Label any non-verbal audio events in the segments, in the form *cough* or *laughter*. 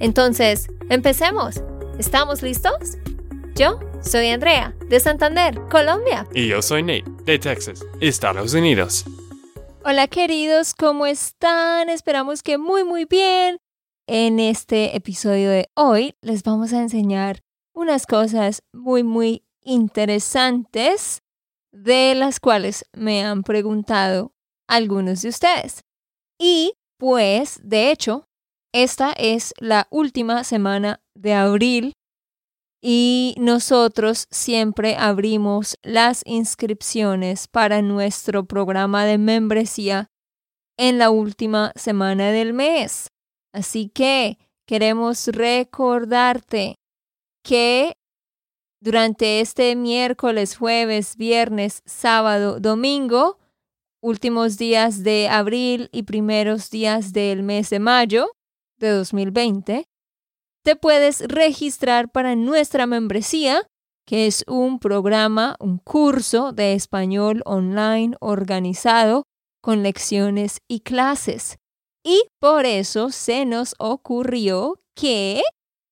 Entonces, empecemos. ¿Estamos listos? Yo soy Andrea, de Santander, Colombia. Y yo soy Nate, de Texas, Estados Unidos. Hola queridos, ¿cómo están? Esperamos que muy muy bien. En este episodio de hoy les vamos a enseñar unas cosas muy muy interesantes de las cuales me han preguntado algunos de ustedes. Y pues, de hecho, esta es la última semana de abril y nosotros siempre abrimos las inscripciones para nuestro programa de membresía en la última semana del mes. Así que queremos recordarte que durante este miércoles, jueves, viernes, sábado, domingo, últimos días de abril y primeros días del mes de mayo de 2020, te puedes registrar para nuestra membresía, que es un programa, un curso de español online organizado con lecciones y clases. Y por eso se nos ocurrió que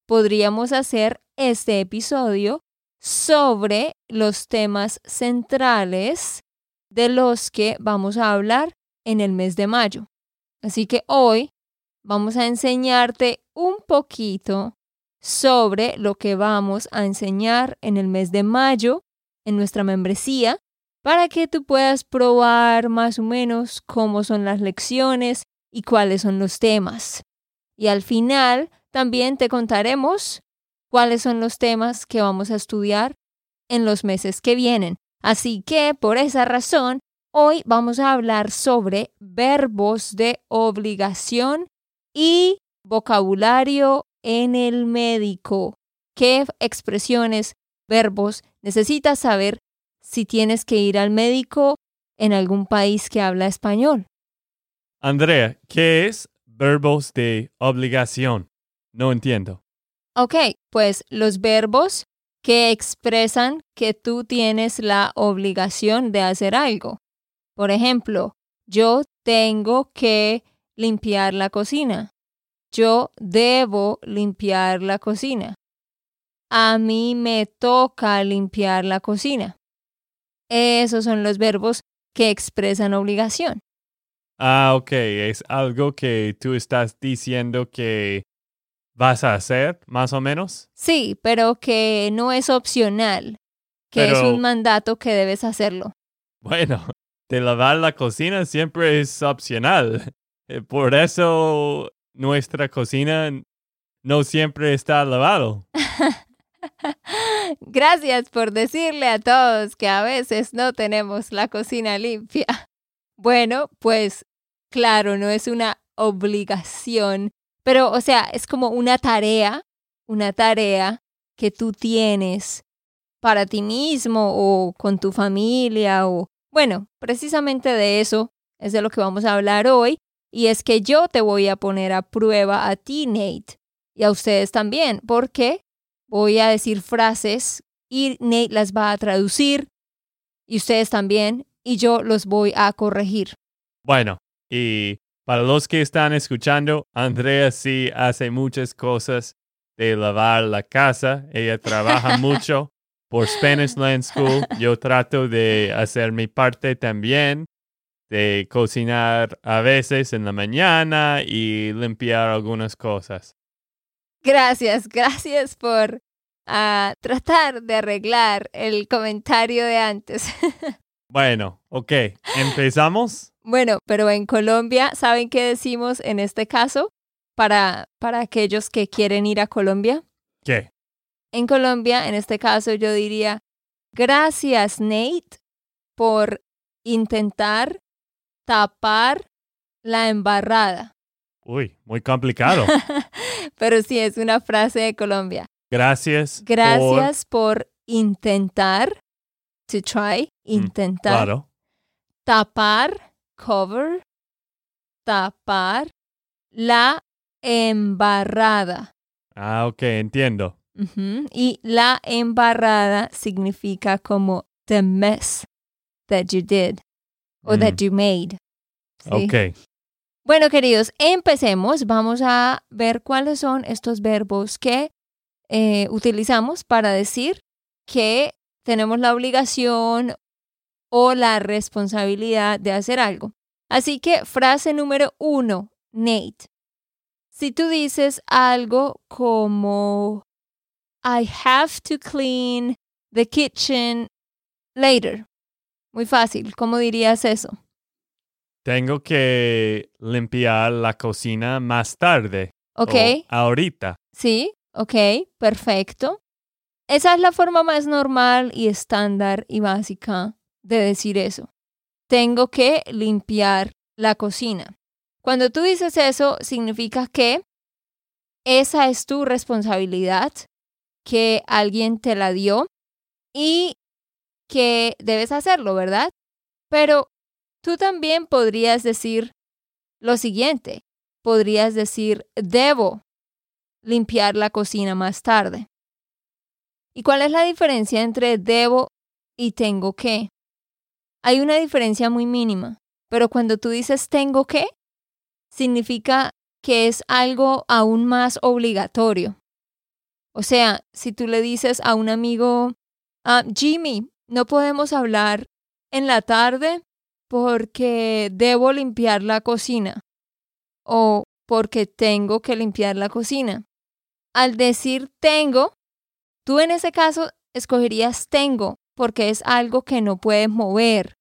podríamos hacer este episodio sobre los temas centrales de los que vamos a hablar en el mes de mayo. Así que hoy vamos a enseñarte un poquito sobre lo que vamos a enseñar en el mes de mayo en nuestra membresía para que tú puedas probar más o menos cómo son las lecciones y cuáles son los temas. Y al final también te contaremos cuáles son los temas que vamos a estudiar en los meses que vienen. Así que por esa razón, hoy vamos a hablar sobre verbos de obligación y vocabulario en el médico. ¿Qué expresiones, verbos necesitas saber si tienes que ir al médico en algún país que habla español? Andrea, ¿qué es verbos de obligación? No entiendo. Ok, pues los verbos que expresan que tú tienes la obligación de hacer algo. Por ejemplo, yo tengo que limpiar la cocina. Yo debo limpiar la cocina. A mí me toca limpiar la cocina. Esos son los verbos que expresan obligación. Ah, ok. Es algo que tú estás diciendo que vas a hacer, más o menos. Sí, pero que no es opcional, que es un mandato que debes hacerlo. Bueno, *laughs* de lavar la cocina siempre es opcional. Eh, por eso nuestra cocina no siempre está lavado. *laughs* Gracias por decirle a todos que a veces no tenemos la cocina limpia. *laughs* Bueno, pues claro, no es una obligación pero, o sea, es como una tarea, una tarea que tú tienes para ti mismo o con tu familia o, bueno, precisamente de eso es de lo que vamos a hablar hoy. Y es que yo te voy a poner a prueba a ti, Nate, y a ustedes también, porque voy a decir frases y Nate las va a traducir y ustedes también, y yo los voy a corregir. Bueno, y para los que están escuchando, Andrea sí hace muchas cosas de lavar la casa. Ella trabaja *laughs* mucho por Spanish Land School. Yo trato de hacer mi parte también, de cocinar a veces en la mañana y limpiar algunas cosas. Gracias, gracias por ah, tratar de arreglar el comentario de antes. *laughs* bueno, ok, empezamos. Bueno, pero en Colombia, ¿saben qué decimos en este caso para, para aquellos que quieren ir a Colombia? ¿Qué? En Colombia, en este caso, yo diría, gracias Nate por intentar tapar la embarrada. Uy, muy complicado. *laughs* Pero sí, es una frase de Colombia. Gracias. Gracias por, intentar, to try, Mm, intentar. Claro. Tapar, cover, tapar la embarrada. Ah, ok, entiendo. Y la embarrada significa como the mess that you did o that Mm, you made. ¿Sí? Ok. Bueno, queridos, empecemos. Vamos a ver cuáles son estos verbos que eh, utilizamos para decir que tenemos la obligación o la responsabilidad de hacer algo. Así que frase número uno, Nate. Si tú dices algo como I have to clean the kitchen later. Muy fácil, ¿cómo dirías eso? Tengo que limpiar la cocina más tarde. ¿Ok? o ahorita. Sí, ok, perfecto. Esa es la forma más normal y estándar y básica de decir eso. Tengo que limpiar la cocina. Cuando tú dices eso, significa que esa es tu responsabilidad, que alguien te la dio y que debes hacerlo, ¿verdad? Pero tú también podrías decir lo siguiente. Podrías decir, debo limpiar la cocina más tarde. ¿Y cuál es la diferencia entre debo y tengo que? Hay una diferencia muy mínima, pero cuando tú dices tengo que, significa que es algo aún más obligatorio. O sea, si tú le dices a un amigo, "Ah, Jimmy, no podemos hablar en la tarde porque debo limpiar la cocina o porque tengo que limpiar la cocina. Al decir tengo, tú en ese caso escogerías tengo porque es algo que no puedes mover,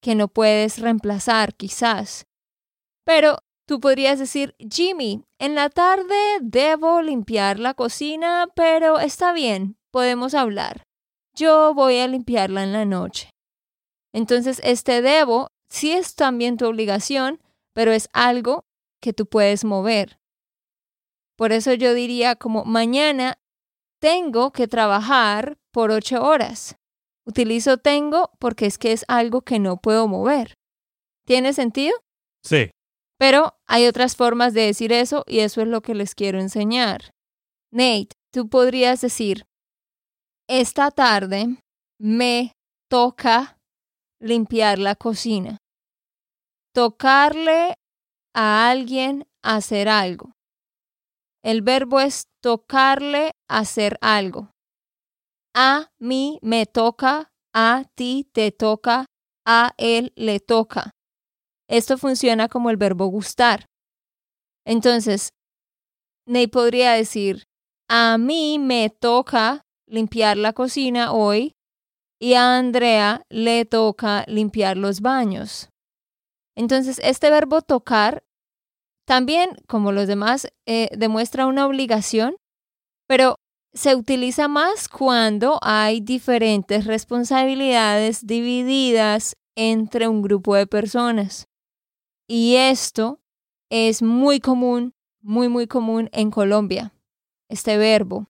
que no puedes reemplazar quizás. Pero tú podrías decir, Jimmy, en la tarde debo limpiar la cocina, pero está bien, podemos hablar. Yo voy a limpiarla en la noche. Entonces, este debo sí es también tu obligación, pero es algo que tú puedes mover. Por eso yo diría como mañana tengo que trabajar por ocho horas. Utilizo tengo porque es que es algo que no puedo mover. ¿Tiene sentido? Sí. Pero hay otras formas de decir eso y eso es lo que les quiero enseñar. Nate, tú podrías decir, esta tarde me toca limpiar la cocina. Tocarle a alguien hacer algo. El verbo es tocarle hacer algo. A mí me toca, a ti te toca, a él le toca. Esto funciona como el verbo gustar. Entonces, Ney podría decir, a mí me toca limpiar la cocina hoy y a Andrea le toca limpiar los baños. Entonces, este verbo tocar también, como los demás, eh, demuestra una obligación, pero se utiliza más cuando hay diferentes responsabilidades divididas entre un grupo de personas. Y esto es muy común, muy, muy común en Colombia, este verbo.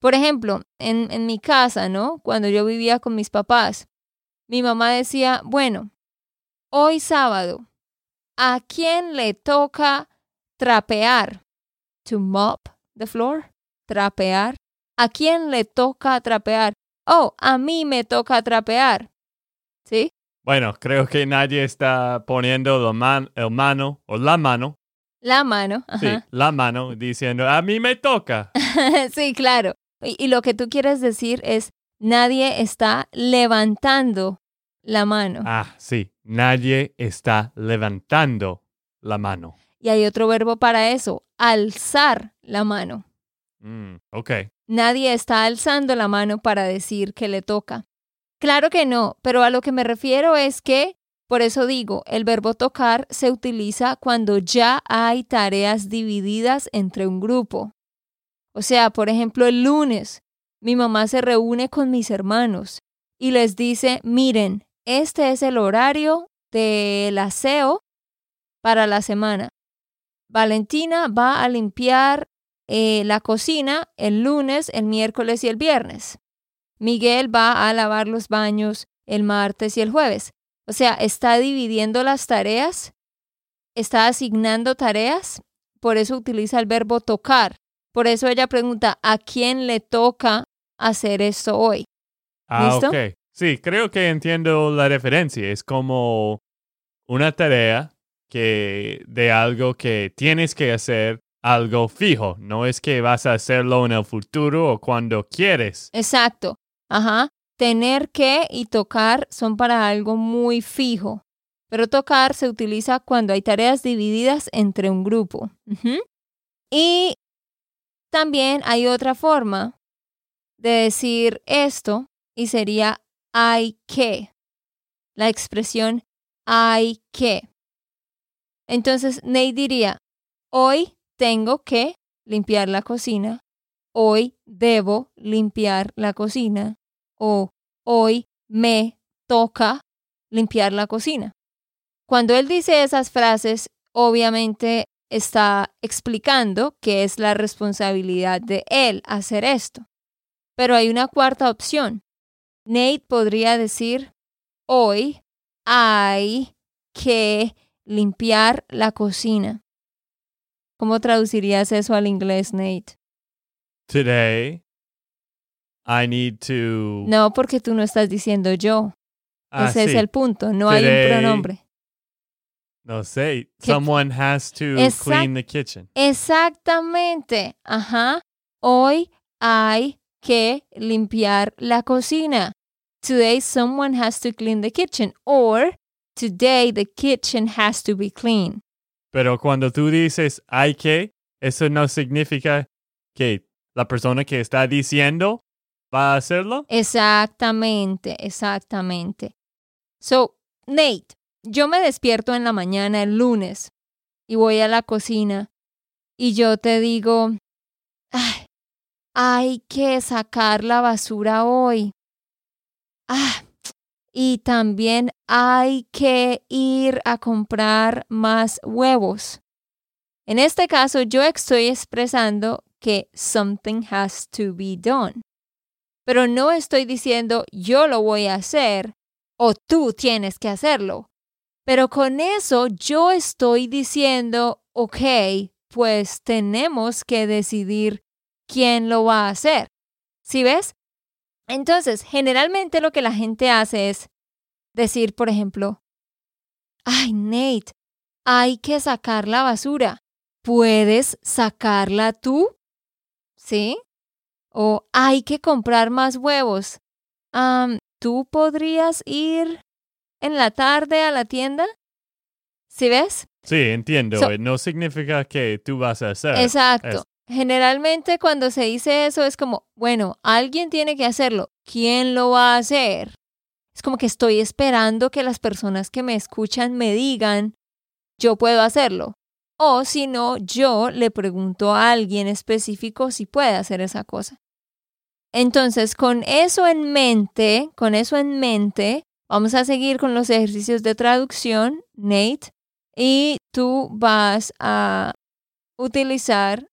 Por ejemplo, en, en mi casa, ¿no? Cuando yo vivía con mis papás, mi mamá decía, bueno, hoy sábado, ¿a quién le toca trapear? To mop the floor, trapear. ¿A quién le toca trapear? Oh, a mí me toca trapear. ¿Sí? Bueno, creo que nadie está poniendo la man- el mano o la mano. La mano. Sí, la mano diciendo, a mí me toca. *laughs* sí, claro. Y, y lo que tú quieres decir es, nadie está levantando la mano. Ah, sí, nadie está levantando la mano. Y hay otro verbo para eso, alzar la mano. Mm, ok. Nadie está alzando la mano para decir que le toca. Claro que no, pero a lo que me refiero es que, por eso digo, el verbo tocar se utiliza cuando ya hay tareas divididas entre un grupo. O sea, por ejemplo, el lunes, mi mamá se reúne con mis hermanos y les dice, miren, este es el horario del aseo para la semana. Valentina va a limpiar eh, la cocina el lunes, el miércoles y el viernes. Miguel va a lavar los baños el martes y el jueves. O sea, está dividiendo las tareas, está asignando tareas, por eso utiliza el verbo tocar. Por eso ella pregunta, ¿a quién le toca hacer esto hoy? Ah, ¿Listo? ok. Sí, creo que entiendo la referencia. Es como una tarea que de algo que tienes que hacer algo fijo. No es que vas a hacerlo en el futuro o cuando quieres. Exacto. Ajá. Tener que y tocar son para algo muy fijo. Pero tocar se utiliza cuando hay tareas divididas entre un grupo. Y también hay otra forma de decir esto y sería hay que. La expresión hay que. Entonces, Nate diría, hoy tengo que limpiar la cocina, hoy debo limpiar la cocina o hoy me toca limpiar la cocina. Cuando él dice esas frases, obviamente está explicando que es la responsabilidad de él hacer esto. Pero hay una cuarta opción. Nate podría decir, hoy hay que limpiar la cocina. ¿Cómo traducirías eso al inglés, Nate? Today, I need to. No, porque tú no estás diciendo yo. Ah, Ese es el punto. No hay un pronombre. No sé. Someone has to Exact- clean the kitchen. Exactamente. Ajá. Hoy hay que limpiar la cocina. Today someone has to clean the kitchen. Or today the kitchen has to be clean. Pero cuando tú dices hay que, eso no significa que la persona que está diciendo va a hacerlo. Exactamente, exactamente. So, Nate, yo me despierto en la mañana el lunes y voy a la cocina y yo te digo, "Ay, hay que sacar la basura hoy. Ah, y también hay que ir a comprar más huevos. En este caso, yo estoy expresando que something has to be done pero no estoy diciendo yo lo voy a hacer o tú tienes que hacerlo. Pero con eso yo estoy diciendo, ok, pues tenemos que decidir quién lo va a hacer. ¿Sí ves? Entonces, generalmente lo que la gente hace es decir, por ejemplo, ay, Nate, hay que sacar la basura. ¿Puedes sacarla tú? ¿Sí? O hay que comprar más huevos. ¿Tú podrías ir en la tarde a la tienda? ¿Sí ves? Sí, entiendo. So- Eh, no significa que tú vas a hacer. Exacto. Generalmente cuando se dice eso es como, bueno, alguien tiene que hacerlo. ¿Quién lo va a hacer? Es como que estoy esperando que las personas que me escuchan me digan, yo puedo hacerlo. O si no, yo le pregunto a alguien específico si puede hacer esa cosa. Entonces, con eso en mente, con eso en mente, vamos a seguir con los ejercicios de traducción, Nate, y tú vas a utilizar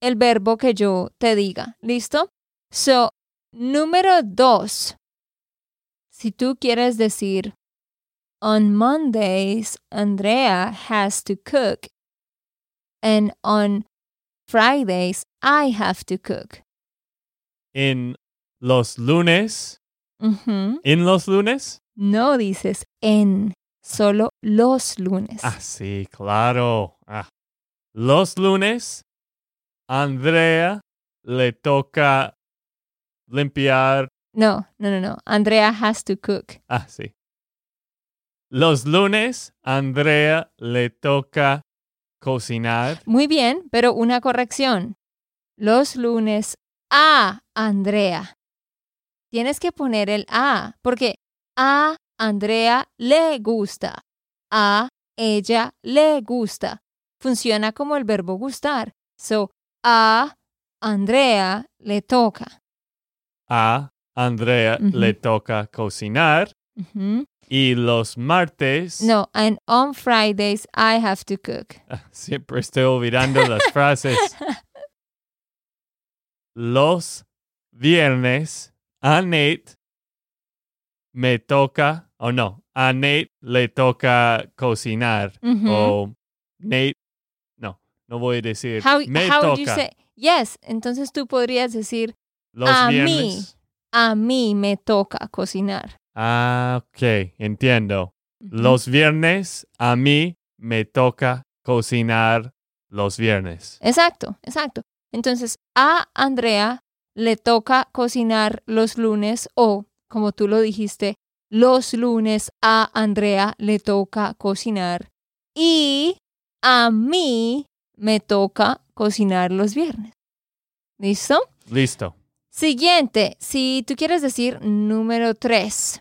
el verbo que yo te diga. ¿Listo? So, número dos. Si tú quieres decir, on Mondays, Andrea has to cook. And on Fridays, I have to cook. En los lunes. Ujú. En los lunes. No dices en, solo los lunes. Ah, sí, claro. Ah. Los lunes, Andrea le toca limpiar. No, no, no, no. Andrea has to cook. Ah, sí. Los lunes, Andrea le toca cocinar. Muy bien, pero una corrección. Los lunes a Andrea. Tienes que poner el a, porque a Andrea le gusta. A ella le gusta. Funciona como el verbo gustar. So, a Andrea le toca. A Andrea le toca cocinar. Y los martes. No, and on Fridays I have to cook. *laughs* Siempre estoy olvidando las *laughs* frases. Los viernes a Nate me toca, o no, a Nate le toca cocinar. O Nate, no, no voy a decir. How, me how toca you say? Yes, entonces tú podrías decir, los a mí? a mí me toca cocinar. Ah, ok, entiendo. Los viernes a mí me toca cocinar los viernes. Exacto, exacto. Entonces, a Andrea le toca cocinar los lunes o, como tú lo dijiste, los lunes a Andrea le toca cocinar y a mí me toca cocinar los viernes. ¿Listo? Listo. Siguiente, si tú quieres decir número tres.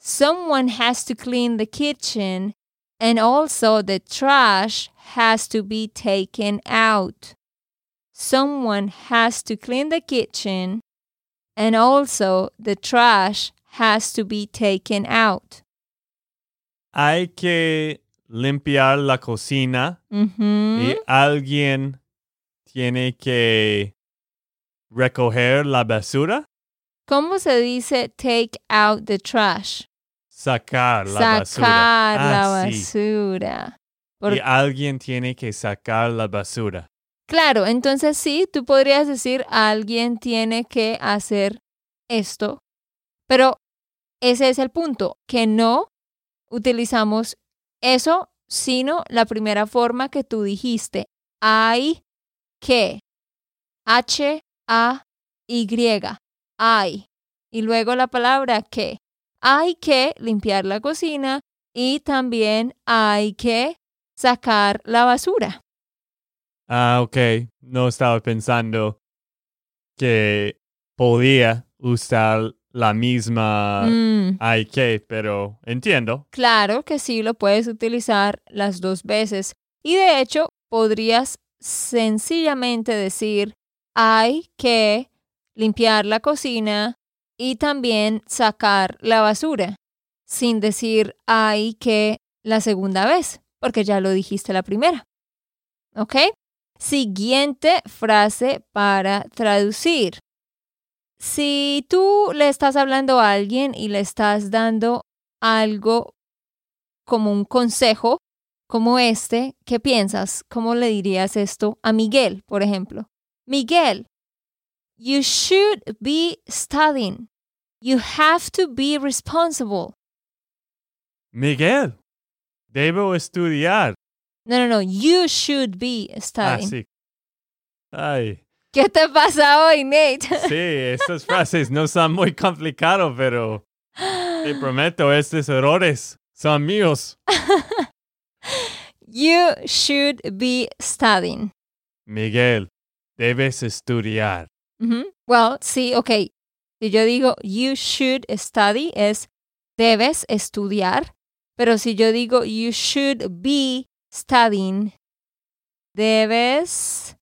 Someone has to clean the kitchen and also the trash has to be taken out. Someone has to clean the kitchen and also the trash has to be taken out. Hay que limpiar la cocina Ujú. y alguien tiene que recoger la basura, ¿Cómo se dice take out the trash? sacar la Sacar basura. la Ah, sí. basura. Y alguien tiene que sacar la basura. Claro, entonces sí, tú podrías decir alguien tiene que hacer esto, pero ese es el punto, que no utilizamos eso, sino la primera forma que tú dijiste. Hay que. H-A-Y. Hay. Y luego la palabra que. Hay que limpiar la cocina y también hay que sacar la basura. Ah, ok. No estaba pensando que podía usar la misma Mm. hay que, pero entiendo. Claro que sí lo puedes utilizar las dos veces. Y de hecho, podrías sencillamente decir hay que limpiar la cocina y también sacar la basura, sin decir hay que la segunda vez, porque ya lo dijiste la primera. ¿Ok? Siguiente frase para traducir. Si tú le estás hablando a alguien y le estás dando algo como un consejo como este, ¿qué piensas? ¿Cómo le dirías esto a Miguel, por ejemplo? Miguel, you should be studying. You have to be responsible. Miguel, debo estudiar. No, no, no, you should be Ah, studying. sí. Ay, ¿Qué te pasa hoy, Nate? sí, estas *laughs* frases no son muy complicadas, pero te *gasps* prometo, estos errores son míos. *laughs* you should be studying. Miguel, debes estudiar. Well, sí, ok. Si yo digo you should study es debes estudiar, pero si yo digo you should be studying, debes,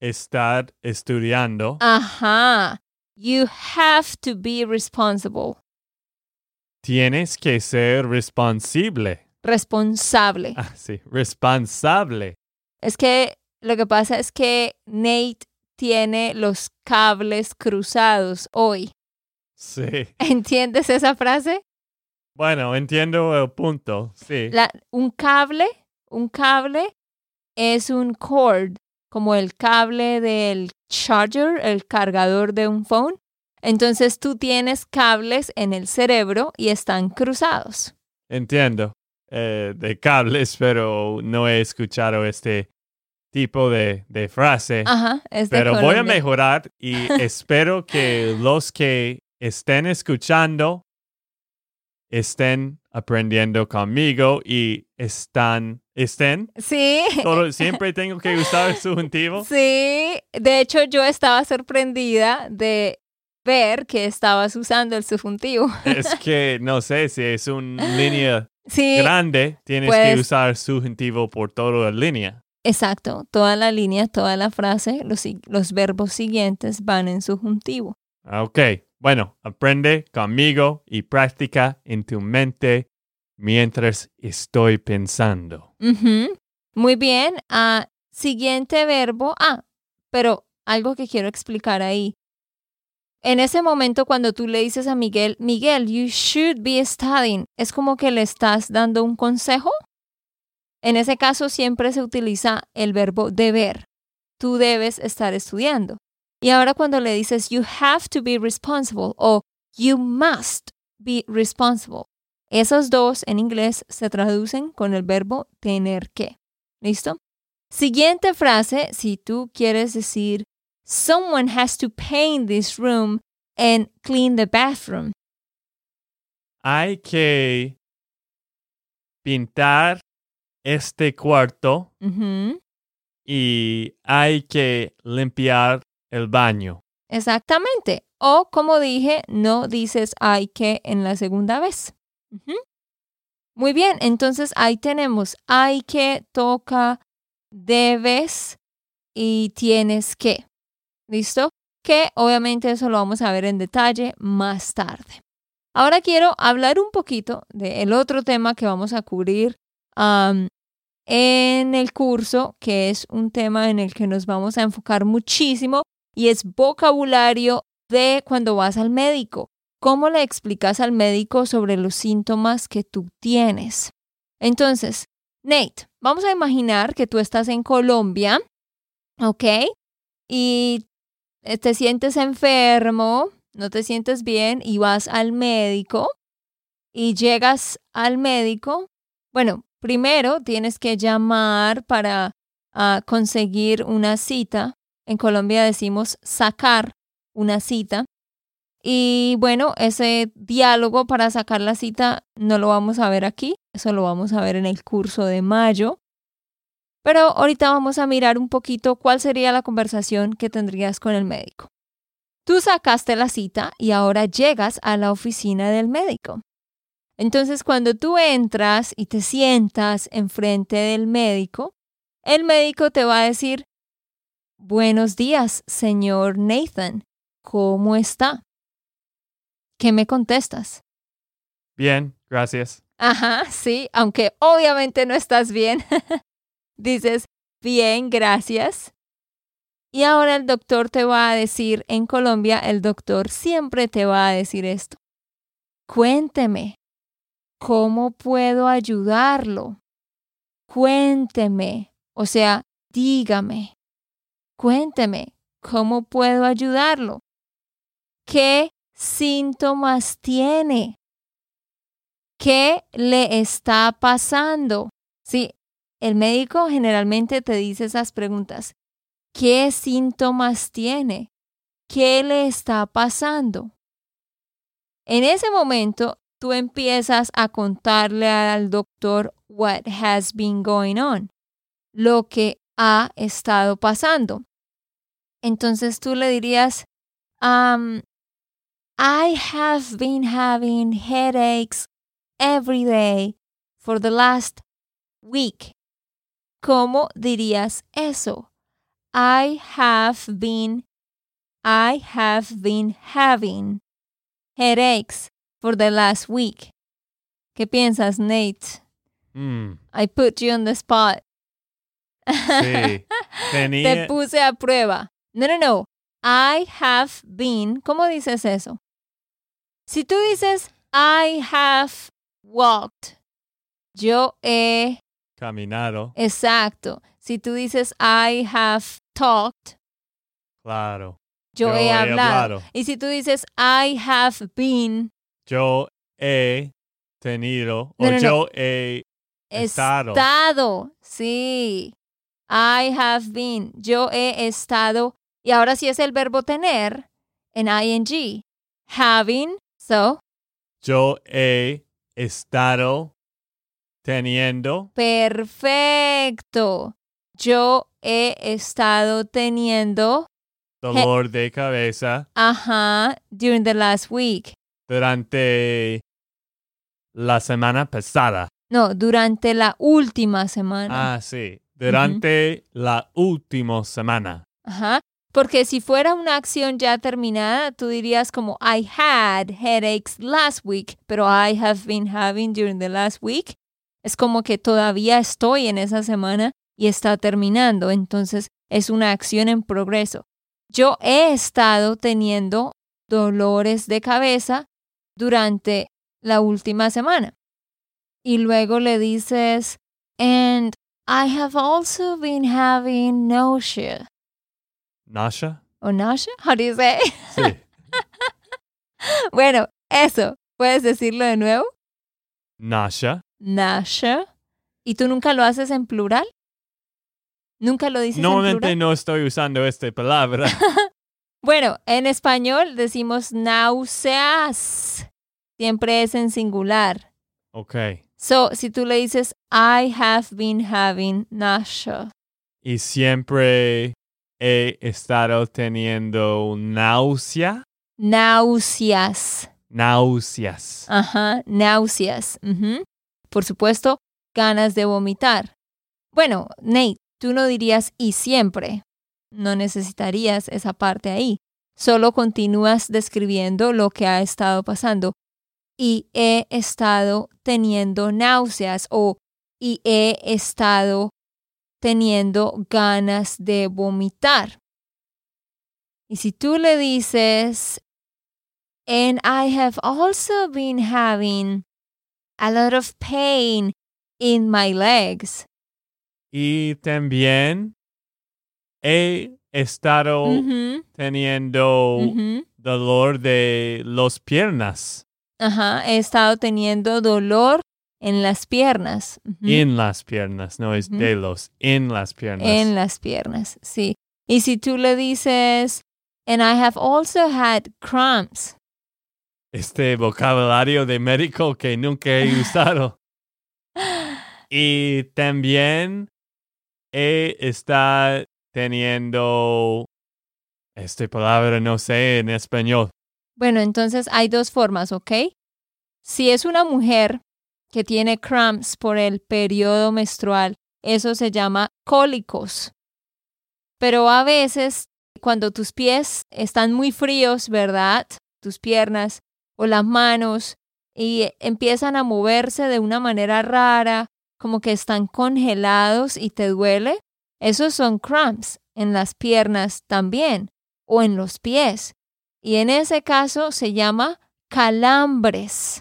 Estar estudiando. ajá, you have to be responsible, Tienes que ser responsable. responsable. Ah, sí, responsable. Es que lo que pasa es que Nate tiene los cables cruzados hoy. Sí. ¿Entiendes esa frase? Bueno, entiendo el punto. Sí. La- un cable, un cable es un cord, como el cable del charger, el cargador de un phone. Entonces tú tienes cables en el cerebro y están cruzados. Entiendo. Eh, de cables, pero no he escuchado este tipo de, de frase. Ajá, es de pero voy a mejorar y *laughs* espero que los que estén escuchando estén aprendiendo conmigo y están, estén. Sí, Todo- siempre tengo que usar el subjuntivo. *laughs* sí. De hecho, yo estaba sorprendida de ver que estabas usando el subjuntivo. Es *laughs* que no sé si es una línea Sí, grande, tienes pues- que usar subjuntivo por toda la línea. exacto. Toda la línea, toda la frase, los, los verbos siguientes van en subjuntivo. Ah, Ok, Bueno, aprende conmigo y practica en tu mente mientras estoy pensando. Muy bien. Ah, siguiente verbo. Ah, pero algo que quiero explicar ahí. En ese momento cuando tú le dices a Miguel, Miguel, you should be studying, es como que le estás dando un consejo. En ese caso siempre se utiliza el verbo deber. Tú debes estar estudiando. Y ahora cuando le dices you have to be responsible o you must be responsible, esos dos en inglés se traducen con el verbo tener que. ¿Listo? Siguiente frase, si tú quieres decir someone has to paint this room and clean the bathroom. Hay que pintar este cuarto y hay que limpiar el baño. Exactamente. O como dije, no dices hay que en la segunda vez. Muy bien, entonces ahí tenemos hay que, toca, debes y tienes que. ¿Listo? Que obviamente eso lo vamos a ver en detalle más tarde. Ahora quiero hablar un poquito del otro tema que vamos a cubrir en el curso, que es un tema en el que nos vamos a enfocar muchísimo y es vocabulario de cuando vas al médico. ¿Cómo le explicas al médico sobre los síntomas que tú tienes? Entonces, Nate, vamos a imaginar que tú estás en Colombia, ¿ok? Y te sientes enfermo, no te sientes bien y vas al médico y llegas al médico. Bueno, primero tienes que llamar para ah, conseguir una cita. En Colombia decimos sacar una cita. Y bueno, ese diálogo para sacar la cita no lo vamos a ver aquí, eso lo vamos a ver en el curso de mayo. Pero ahorita vamos a mirar un poquito cuál sería la conversación que tendrías con el médico. Tú sacaste la cita y ahora llegas a la oficina del médico. Entonces, cuando tú entras y te sientas enfrente del médico, el médico te va a decir, Buenos días, señor Nathan. ¿Cómo está? ¿Qué me contestas? Bien, gracias. Ajá, sí, aunque obviamente no estás bien. *laughs* Dices, bien, gracias. Y ahora el doctor te va a decir, en Colombia el doctor siempre te va a decir esto. Cuénteme, ¿cómo puedo ayudarlo? Cuénteme, o sea, dígame. Cuénteme, ¿cómo puedo ayudarlo? ¿Qué síntomas tiene? ¿Qué le está pasando? Sí, el médico generalmente te dice esas preguntas. ¿Qué síntomas tiene? ¿Qué le está pasando? En ese momento, tú empiezas a contarle al doctor what has been going on, lo que ha estado pasando. Entonces tú le dirías, um, I have been having headaches every day for the last week. ¿Cómo dirías eso? I have been, I have been having headaches for the last week. ¿Qué piensas, Nate? Mm, I put you on the spot. Sí. *laughs* Te puse a prueba. No, no, no. I have been. ¿Cómo dices eso? Si tú dices I have walked, yo he. caminado, Exacto. Si tú dices I have talked, claro. yo, Yo he he hablado. hablado. Y si tú dices I have been, Yo he tenido No, o no, no. yo he estado. estado. Sí. I have been. Yo he estado. Y ahora sí es el verbo tener en ing. Having. So, Yo he estado teniendo perfecto. Yo he estado teniendo. dolor de cabeza Ajá. During the last week. durante la semana pasada. No, durante la última semana. Ah, sí. Durante la última semana. Ajá. Porque si fuera una acción ya terminada, tú dirías como I had headaches last week, pero I have been having during the last week. Es como que todavía estoy en esa semana y está terminando. Entonces es una acción en progreso. Yo he estado teniendo dolores de cabeza durante la última semana. Y luego le dices, and I have also been having nausea. Nasha. ¿O nausea? *laughs* How do you say? Sí. *laughs* bueno, eso. ¿Puedes decirlo de nuevo? Nasha. Nausea. ¿Y tú nunca lo haces en plural? ¿Nunca lo dices en Normalmente plural? no estoy usando esta palabra. *laughs* Bueno, en español decimos náuseas. Siempre es en singular. ok. So, si tú le dices, I have been having nausea. Y siempre he estado teniendo náusea. Náuseas. Náuseas. Ajá, náuseas. Por supuesto, ganas de vomitar. Bueno, Nate, tú no dirías y siempre. No necesitarías esa parte ahí. Solo continúas describiendo lo que ha estado pasando. Y he estado teniendo náuseas o y he estado teniendo ganas de vomitar. Y si tú le dices, and I have also been having a lot of pain in my legs. Y también he estado teniendo dolor de las piernas. Ajá, he estado teniendo dolor en las piernas. En las piernas, no es de los, en las piernas. En las piernas, sí. Y si tú le dices, and I have also had cramps. Este vocabulario de médico que nunca he usado. *laughs* Y también he estado teniendo, esta palabra no sé en español. Bueno, entonces hay dos formas, ¿ok? Si es una mujer que tiene cramps por el periodo menstrual, eso se llama cólicos. Pero a veces, cuando tus pies están muy fríos, ¿verdad? Tus piernas o las manos, y empiezan a moverse de una manera rara, como que están congelados y te duele, esos son cramps en las piernas también, o en los pies. Y en ese caso se llama calambres.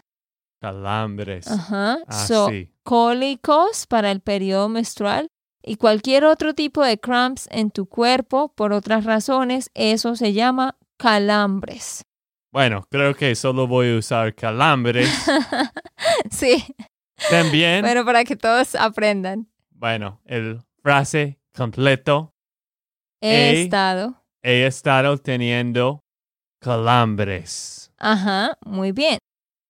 Calambres. Ajá. Ah, So, sí. cólicos para el periodo menstrual y cualquier otro tipo de cramps en tu cuerpo por otras razones, eso se llama calambres. Bueno, creo que solo voy a usar calambres. *laughs* sí, También, pero para que todos aprendan. bueno, el frase completo. He estado. He estado teniendo calambres. Ajá, muy bien.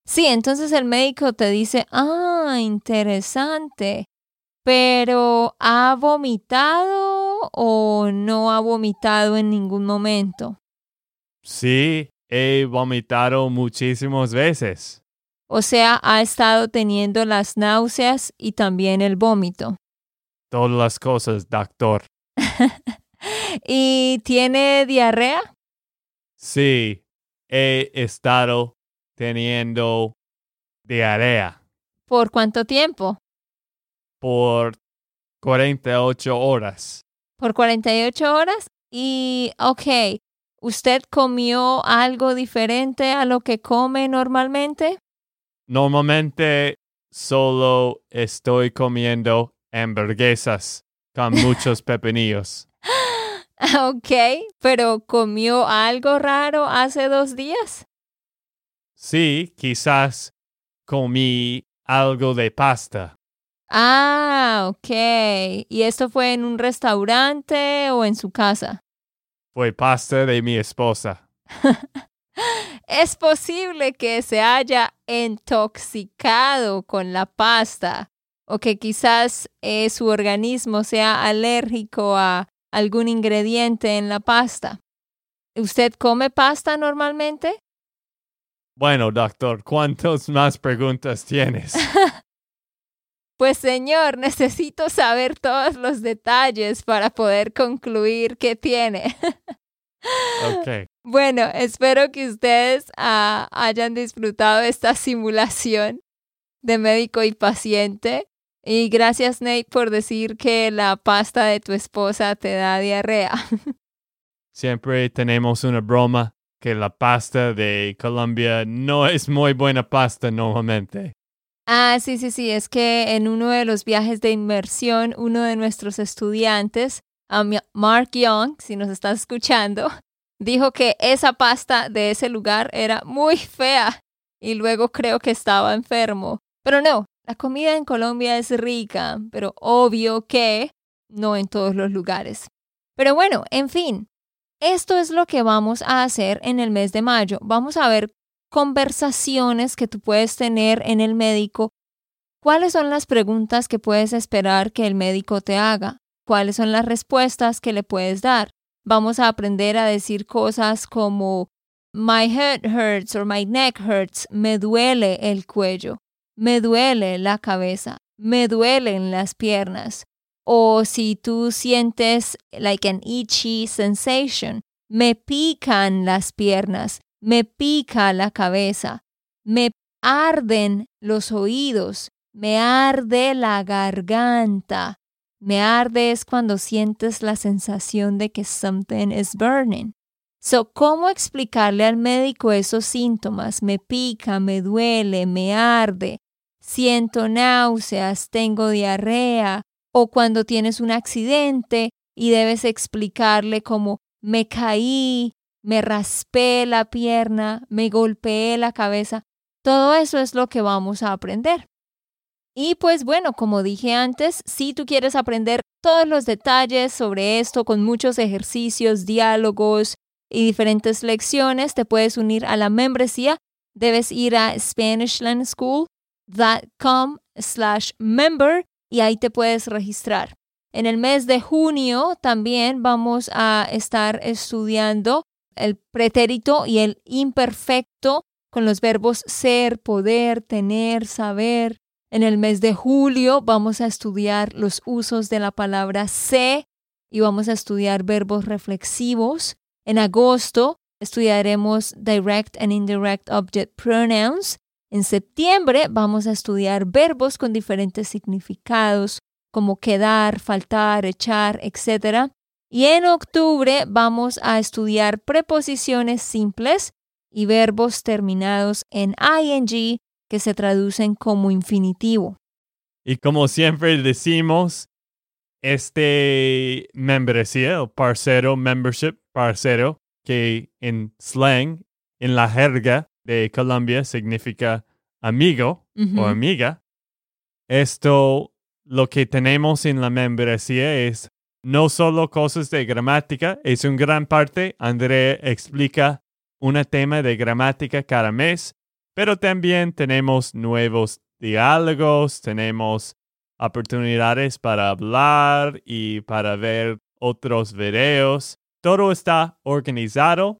Sí, entonces el médico te dice, ah, interesante, pero ¿ha vomitado o no ha vomitado en ningún momento? Sí, he vomitado muchísimas veces. O sea, ha estado teniendo las náuseas y también el vómito. Todas las cosas, doctor. *laughs* ¿Y tiene diarrea? Sí, he estado teniendo diarrea ¿Por cuánto tiempo? por 48 horas. ¿Por 48 horas? Y, ok, ¿usted comió algo diferente a lo que come normalmente? Normalmente solo estoy comiendo hamburguesas con *laughs* muchos pepinillos. *laughs* Ok, pero ¿comió algo raro hace dos días? Sí, quizás comí algo de pasta. Ah, ok. ¿Y esto fue en un restaurante o en su casa? Fue pasta de mi esposa. *laughs* Es posible que se haya intoxicado con la pasta o que quizás eh, su organismo sea alérgico a algún ingrediente en la pasta. ¿Usted come pasta normalmente? Bueno, doctor, ¿cuántas más preguntas tienes? *laughs* Pues señor, necesito saber todos los detalles para poder concluir qué tiene. Ok. *laughs* Bueno, espero que ustedes ah, hayan disfrutado esta simulación de médico y paciente. Y gracias, Nate, por decir que la pasta de tu esposa te da diarrea. *laughs* Siempre tenemos una broma que la pasta de Colombia no es muy buena pasta normalmente. Ah, sí, sí, sí, es que en uno de los viajes de inmersión, uno de nuestros estudiantes, Mark Young, si nos estás escuchando, *laughs* dijo que esa pasta de ese lugar era muy fea y luego creo que estaba enfermo. Pero no, la comida en Colombia es rica, pero obvio que no en todos los lugares. Pero bueno, en fin, esto es lo que vamos a hacer en el mes de mayo. Vamos a ver conversaciones que tú puedes tener en el médico. ¿Cuáles son las preguntas que puedes esperar que el médico te haga? ¿Cuáles son las respuestas que le puedes dar? Vamos a aprender a decir cosas como My head hurts or my neck hurts. Me duele el cuello. Me duele la cabeza. Me duelen las piernas. O si tú sientes like an itchy sensation, me pican las piernas, me pica la cabeza, me arden los oídos, me arde la garganta. Me arde es cuando sientes la sensación de que something is burning. So, ¿cómo explicarle al médico esos síntomas? Me pica, me duele, me arde, siento náuseas, tengo diarrea, o cuando tienes un accidente y debes explicarle como me caí, me raspé la pierna, me golpeé la cabeza. Todo eso es lo que vamos a aprender. Y pues bueno, como dije antes, si tú quieres aprender todos los detalles sobre esto con muchos ejercicios, diálogos y diferentes lecciones, te puedes unir a la membresía. Debes ir a SpanishLandSchool.com slash member y ahí te puedes registrar. En el mes de junio también vamos a estar estudiando el pretérito y el imperfecto con los verbos ser, poder, tener, saber. En el mes de julio vamos a estudiar los usos de la palabra sé y vamos a estudiar verbos reflexivos. En agosto estudiaremos direct and indirect object pronouns en septiembre vamos a estudiar verbos con diferentes significados, como quedar, faltar, echar, etc. Y en octubre vamos a estudiar preposiciones simples y verbos terminados en ing que se traducen como infinitivo. Y como siempre decimos, este membresía o parcero, membership, parcero, que en slang, en la jerga, de Colombia significa amigo o amiga. Esto, lo que tenemos en la membresía es no solo cosas de gramática, es un gran parte. André explica un tema de gramática cada mes, pero también tenemos nuevos diálogos, tenemos oportunidades para hablar y para ver otros videos. Todo está organizado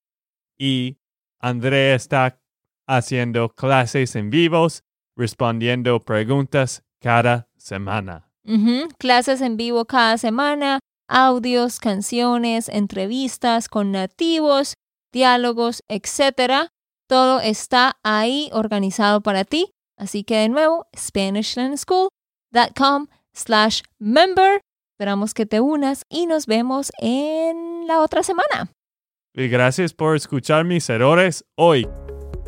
y André está haciendo clases en vivos, respondiendo preguntas cada semana. Clases en vivo cada semana, audios, canciones, entrevistas con nativos, diálogos, etc. Todo está ahí organizado para ti. Así que de nuevo, SpanishLandSchool.com slash member. Esperamos que te unas y nos vemos en la otra semana. Y gracias por escuchar mis errores hoy.